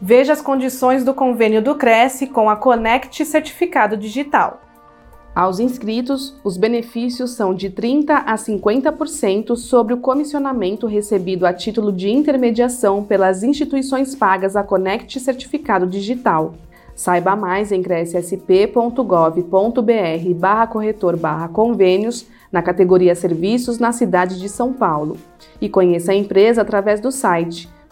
Veja as condições do convênio do Cresce com a Conect Certificado Digital. Aos inscritos, os benefícios são de 30% a 50% sobre o comissionamento recebido a título de intermediação pelas instituições pagas a Conect Certificado Digital. Saiba mais em crescsp.gov.br barra corretor barra convênios na categoria Serviços na cidade de São Paulo e conheça a empresa através do site